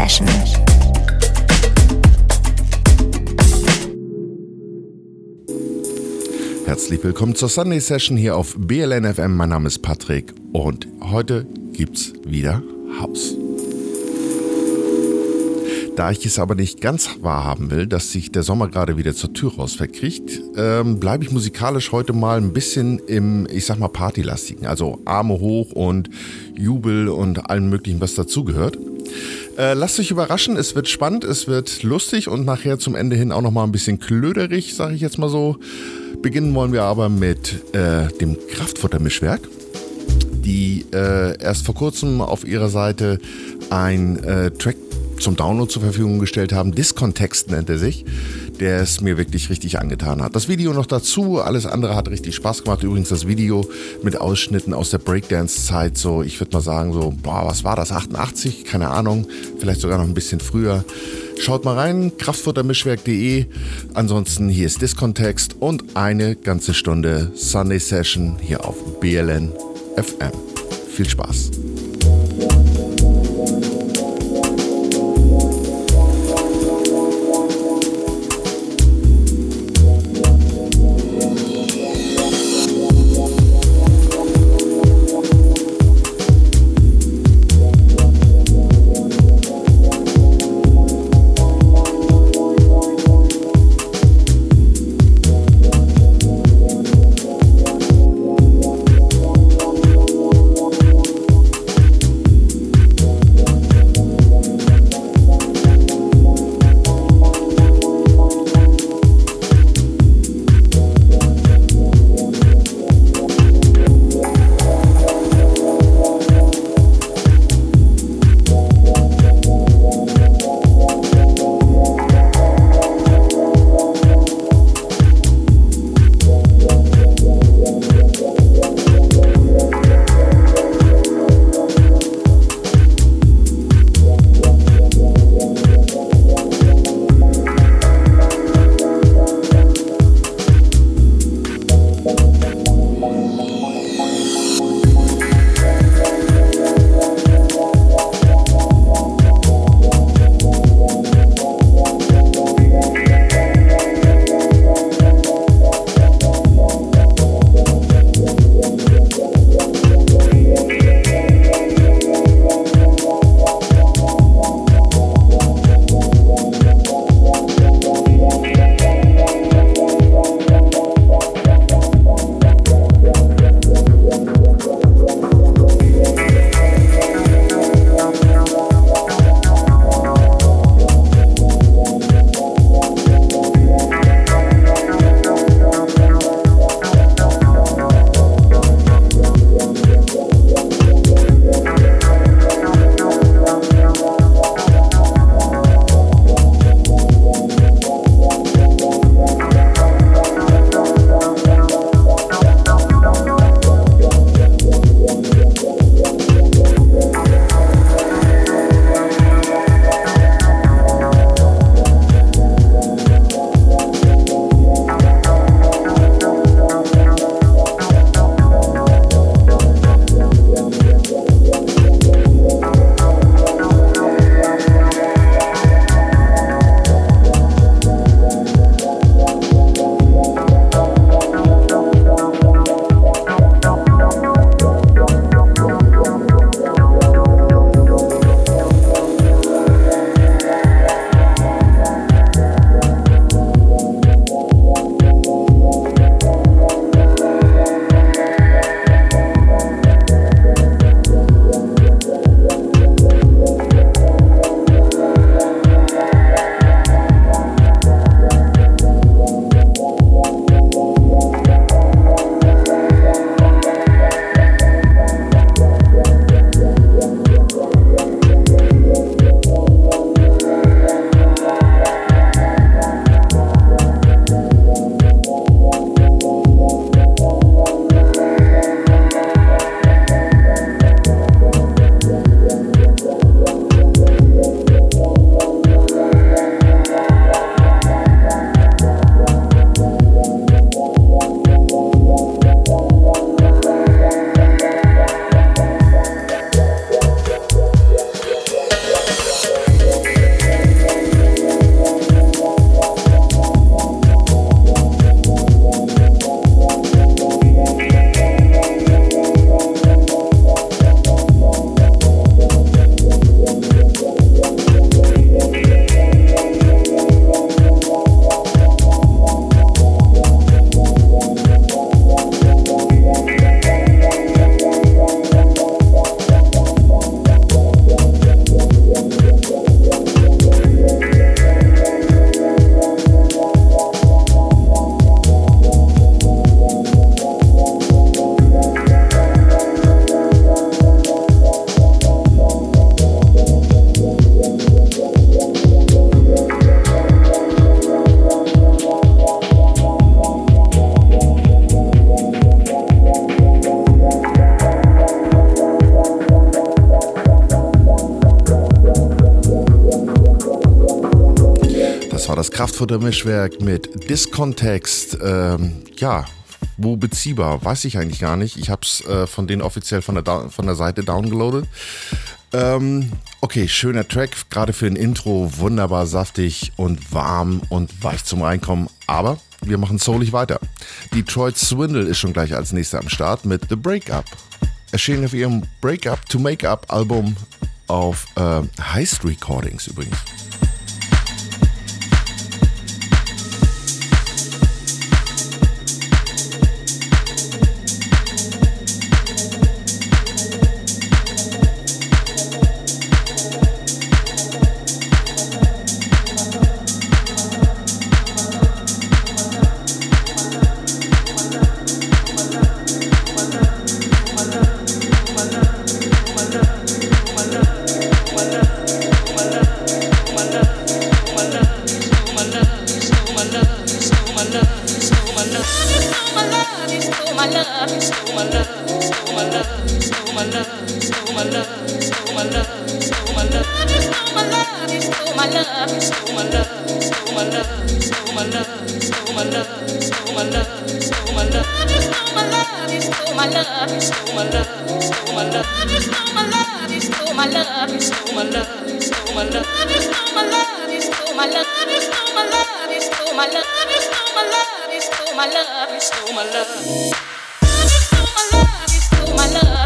Session. Herzlich willkommen zur Sunday Session hier auf BLN FM. Mein Name ist Patrick und heute gibt's wieder Haus. Da ich es aber nicht ganz wahrhaben will, dass sich der Sommer gerade wieder zur Tür raus verkriegt, ähm, bleibe ich musikalisch heute mal ein bisschen im, ich sag mal, Partylastigen. Also Arme hoch und Jubel und allem möglichen, was dazugehört. Äh, lasst euch überraschen, es wird spannend, es wird lustig und nachher zum Ende hin auch nochmal ein bisschen klöderig, sage ich jetzt mal so. Beginnen wollen wir aber mit äh, dem Kraftfuttermischwerk, die äh, erst vor kurzem auf ihrer Seite ein äh, Track zum Download zur Verfügung gestellt haben. Diskontext nennt er sich, der es mir wirklich richtig angetan hat. Das Video noch dazu, alles andere hat richtig Spaß gemacht. Übrigens das Video mit Ausschnitten aus der Breakdance-Zeit, so ich würde mal sagen, so, boah, was war das, 88? Keine Ahnung, vielleicht sogar noch ein bisschen früher. Schaut mal rein, kraftfuttermischwerk.de. Ansonsten hier ist Diskontext und eine ganze Stunde Sunday Session hier auf BLN FM. Viel Spaß. Kraftfutter-Mischwerk mit Discontext. Ähm, ja, wo beziehbar, weiß ich eigentlich gar nicht. Ich habe es äh, von denen offiziell von der, von der Seite downgeloadet. Ähm, okay, schöner Track, gerade für ein Intro, wunderbar saftig und warm und weich zum Reinkommen. Aber wir machen soulig weiter. Detroit Swindle ist schon gleich als nächster am Start mit The Breakup. Erschienen auf ihrem Breakup to Make Up Album auf äh, Heist Recordings übrigens. Love, you stole my love, you stole my love. You stole my love, you stole my love.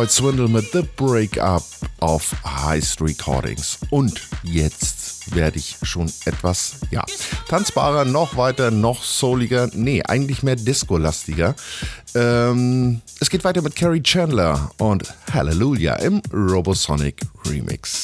Detroit Swindle mit The Breakup auf Heist Recordings. Und jetzt werde ich schon etwas, ja, tanzbarer, noch weiter, noch souliger, nee, eigentlich mehr Disco-lastiger. Ähm, es geht weiter mit Carrie Chandler und Hallelujah im Robosonic Remix.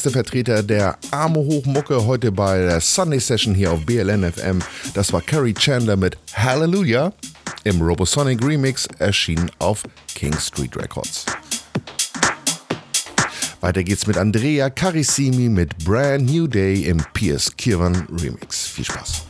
Erste Vertreter der Arme Hochmucke heute bei der Sunday Session hier auf BLN FM. Das war Carrie Chandler mit Hallelujah im Robosonic Remix, erschienen auf King Street Records. Weiter geht's mit Andrea Carissimi mit Brand New Day im Piers Kirwan Remix. Viel Spaß.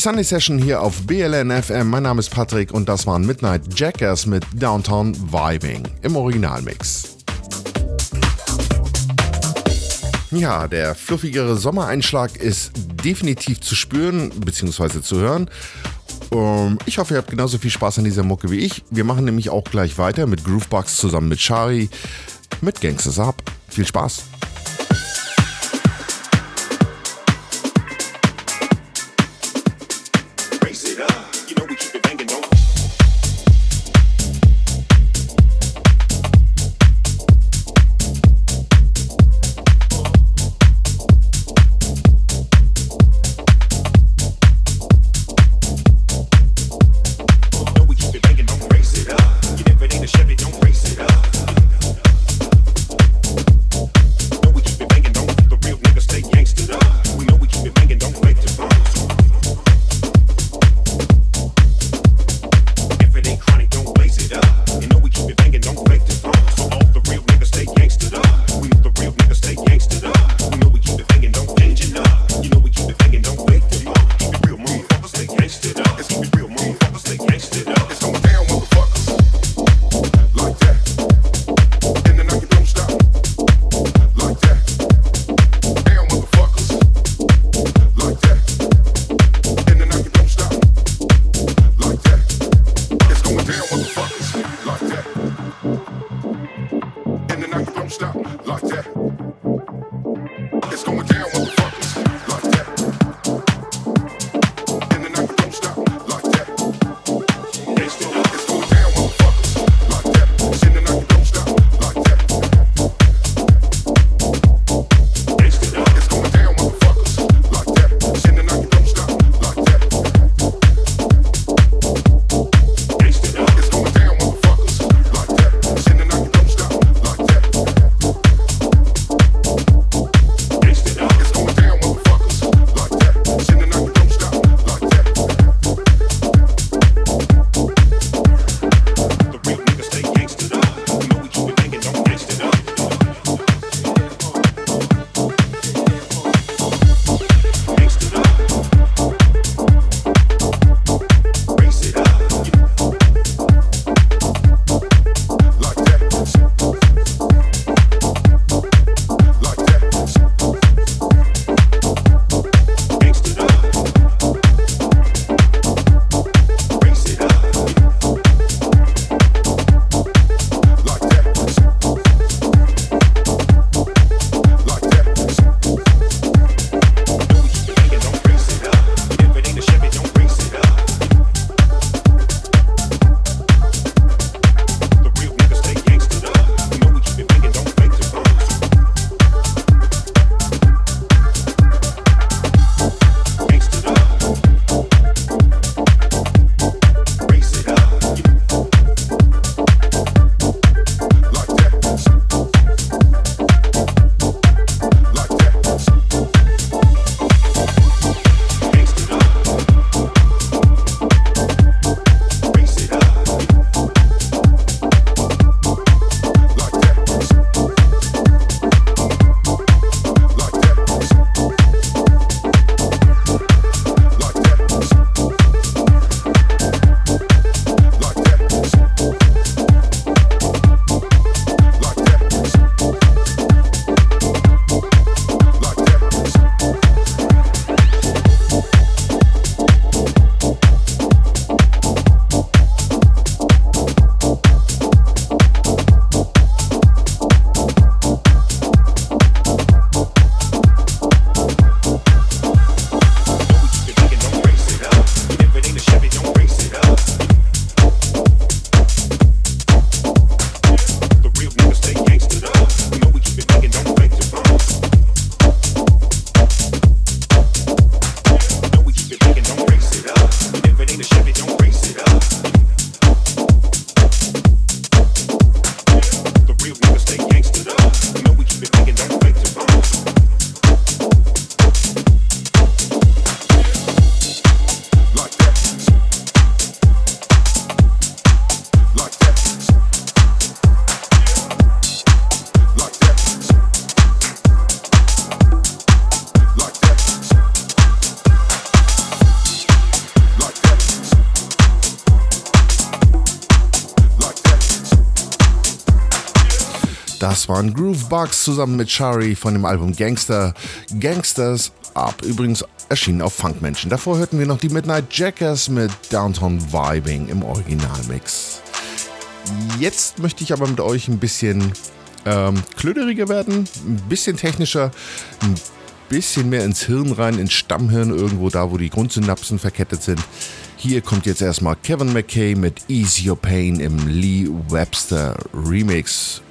Sunday Session hier auf BLN FM. Mein Name ist Patrick und das waren Midnight Jackers mit Downtown Vibing im Originalmix. Ja, der fluffigere Sommereinschlag ist definitiv zu spüren bzw. zu hören. Ähm, ich hoffe, ihr habt genauso viel Spaß an dieser Mucke wie ich. Wir machen nämlich auch gleich weiter mit Groovebox zusammen mit Shari mit Gangsters Up. Viel Spaß! Waren Groove Bugs zusammen mit Shari von dem Album Gangster. Gangsters Up. Übrigens erschienen auf Funkmenschen. Davor hörten wir noch die Midnight Jackers mit Downtown Vibing im Originalmix. Jetzt möchte ich aber mit euch ein bisschen ähm, klöderiger werden, ein bisschen technischer, ein bisschen mehr ins Hirn rein, ins Stammhirn, irgendwo da, wo die Grundsynapsen verkettet sind. Hier kommt jetzt erstmal Kevin McKay mit Ease Your Pain im Lee Webster Remix.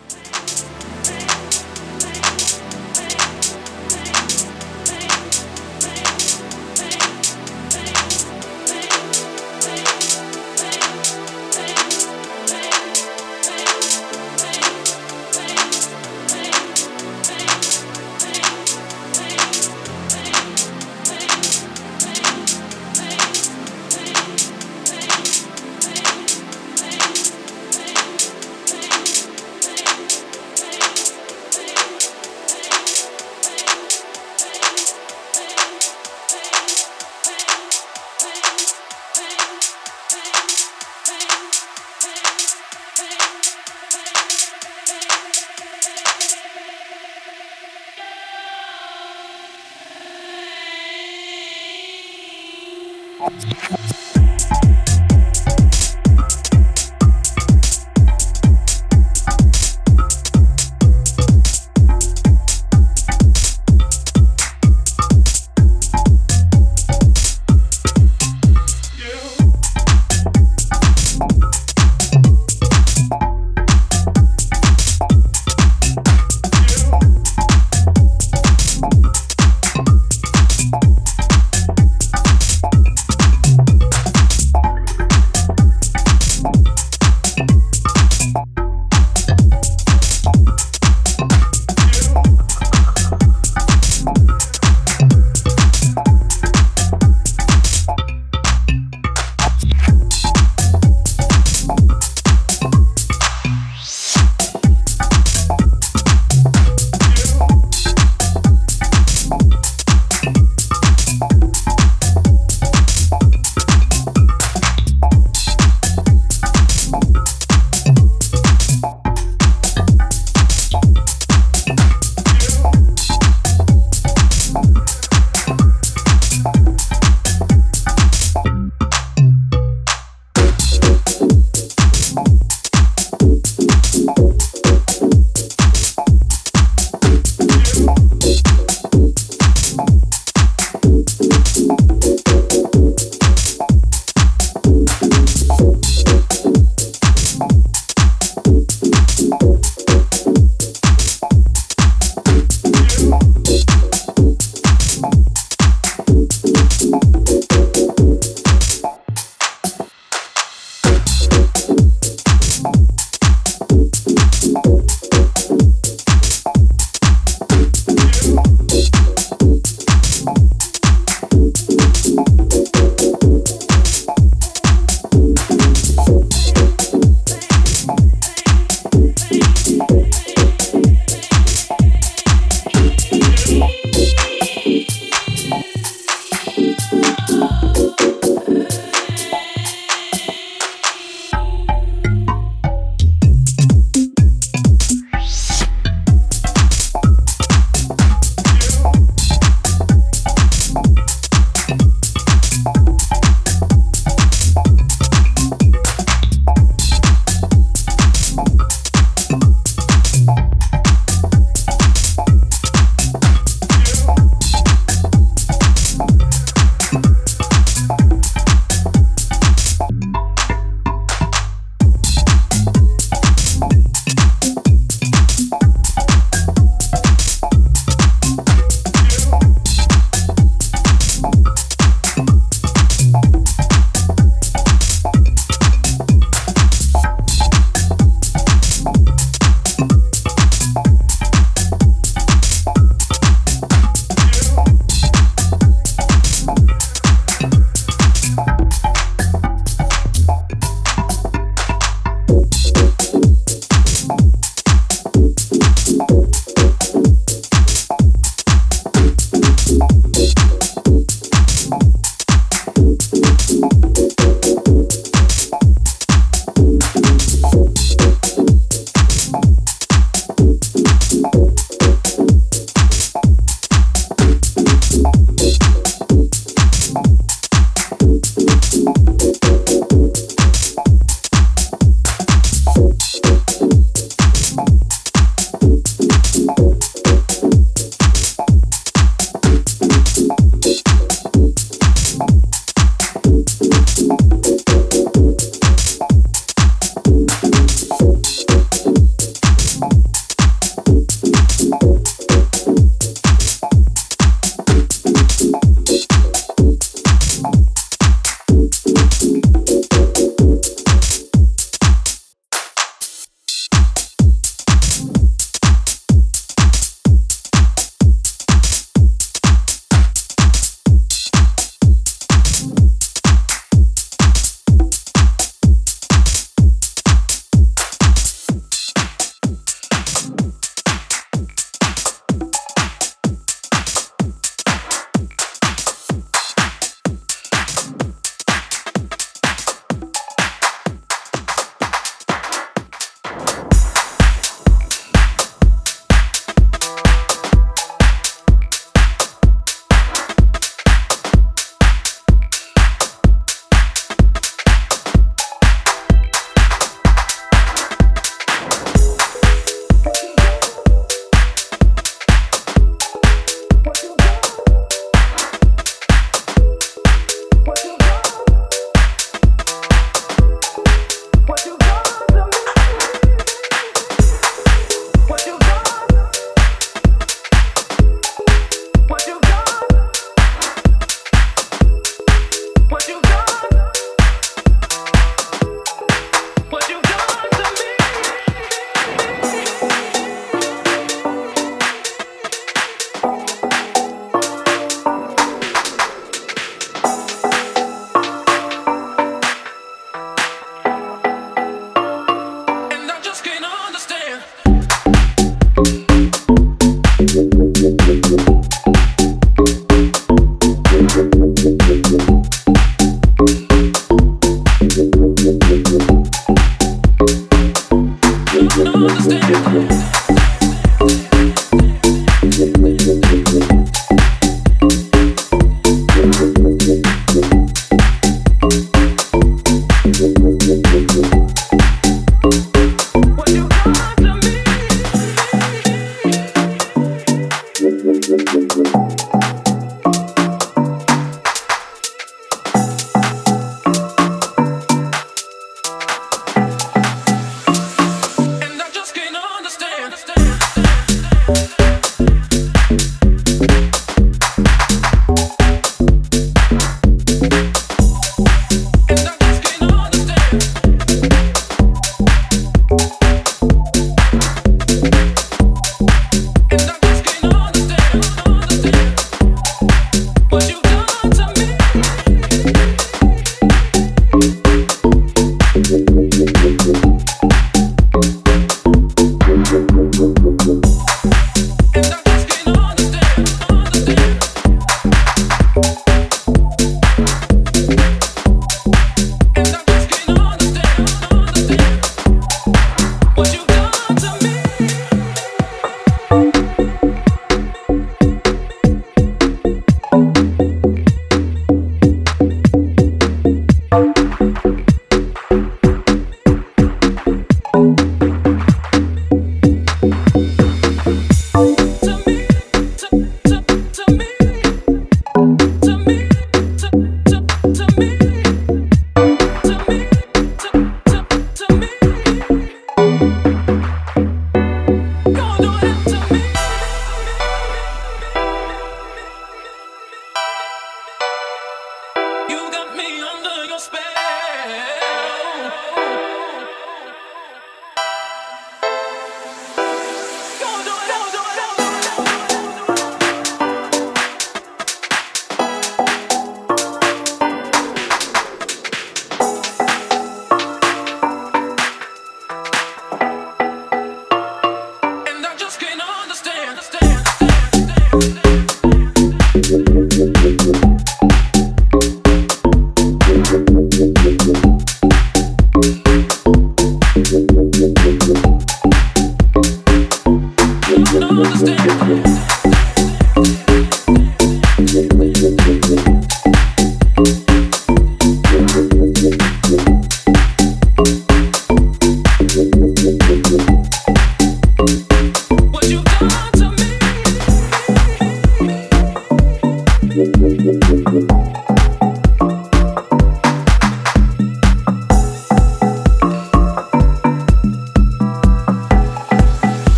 What you got?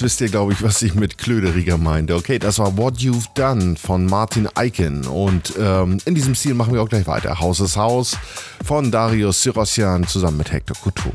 Jetzt wisst ihr, glaube ich, was ich mit Klöderiger meinte. Okay, das war What You've Done von Martin Eichen. Und ähm, in diesem Stil machen wir auch gleich weiter. Haus ist Haus von Darius Syrossian zusammen mit Hector Couture.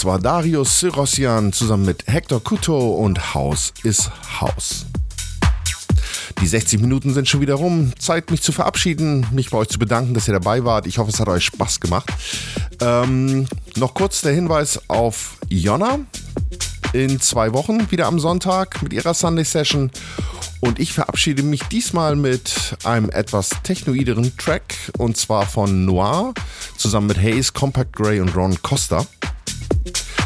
Das war Darius Syrossian zusammen mit Hector Couto und Haus ist Haus. Die 60 Minuten sind schon wieder rum. Zeit, mich zu verabschieden, mich bei euch zu bedanken, dass ihr dabei wart. Ich hoffe, es hat euch Spaß gemacht. Ähm, noch kurz der Hinweis auf Jonna. In zwei Wochen wieder am Sonntag mit ihrer Sunday Session. Und ich verabschiede mich diesmal mit einem etwas technoideren Track und zwar von Noir zusammen mit Hayes, Compact Gray und Ron Costa.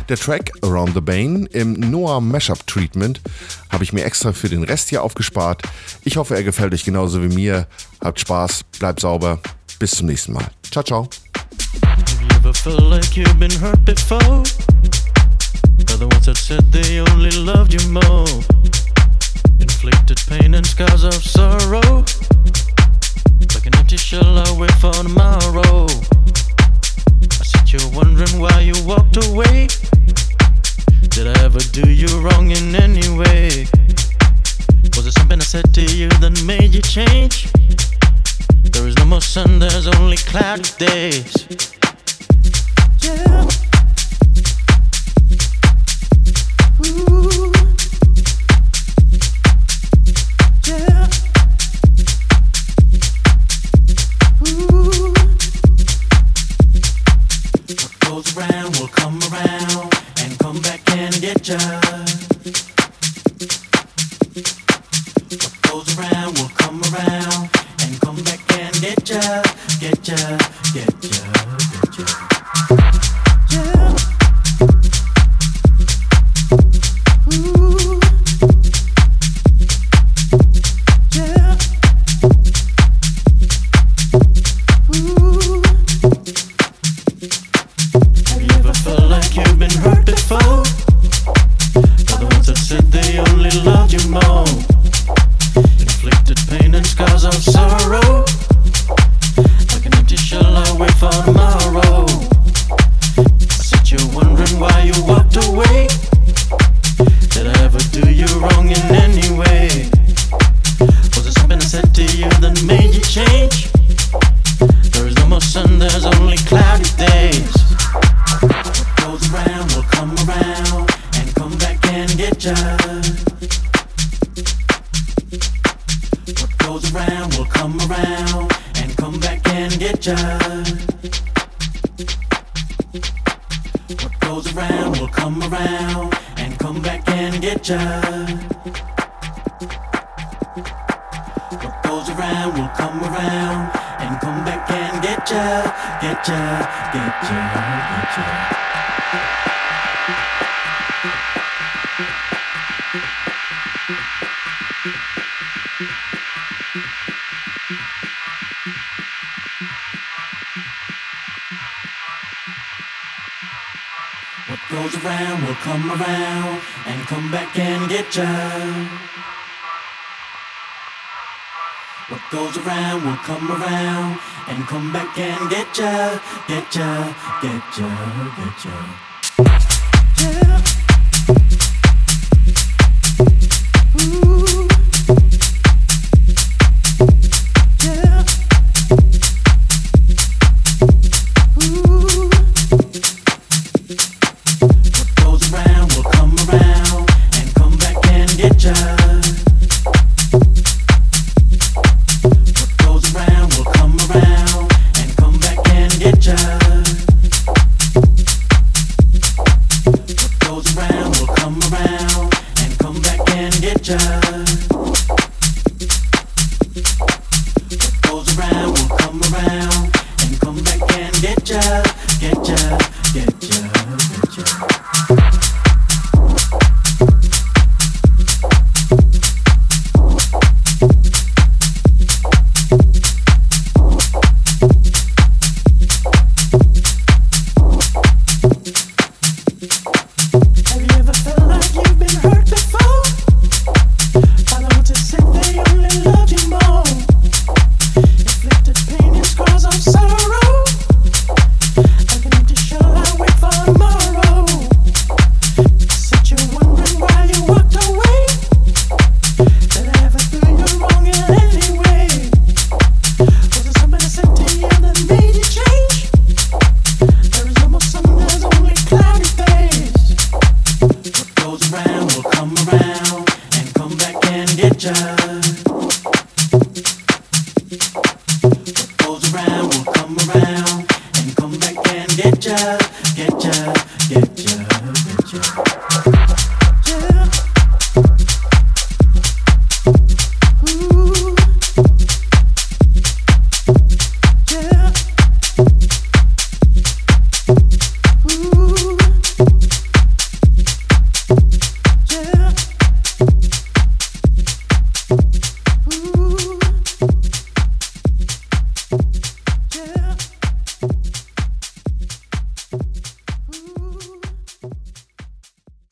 Der Track Around the Bane im Noah Mashup Treatment habe ich mir extra für den Rest hier aufgespart. Ich hoffe, er gefällt euch genauso wie mir. Habt Spaß, bleibt sauber. Bis zum nächsten Mal. Ciao, ciao. Inflicted pain and scars of sorrow. Like an empty shell I wait for tomorrow. Sit wondering why you walked away. Did I ever do you wrong in any way? Was it something I said to you that made you change? There is no more sun, there's only cloudy days. Yeah. What goes around will come around and come back and get ya, get ya.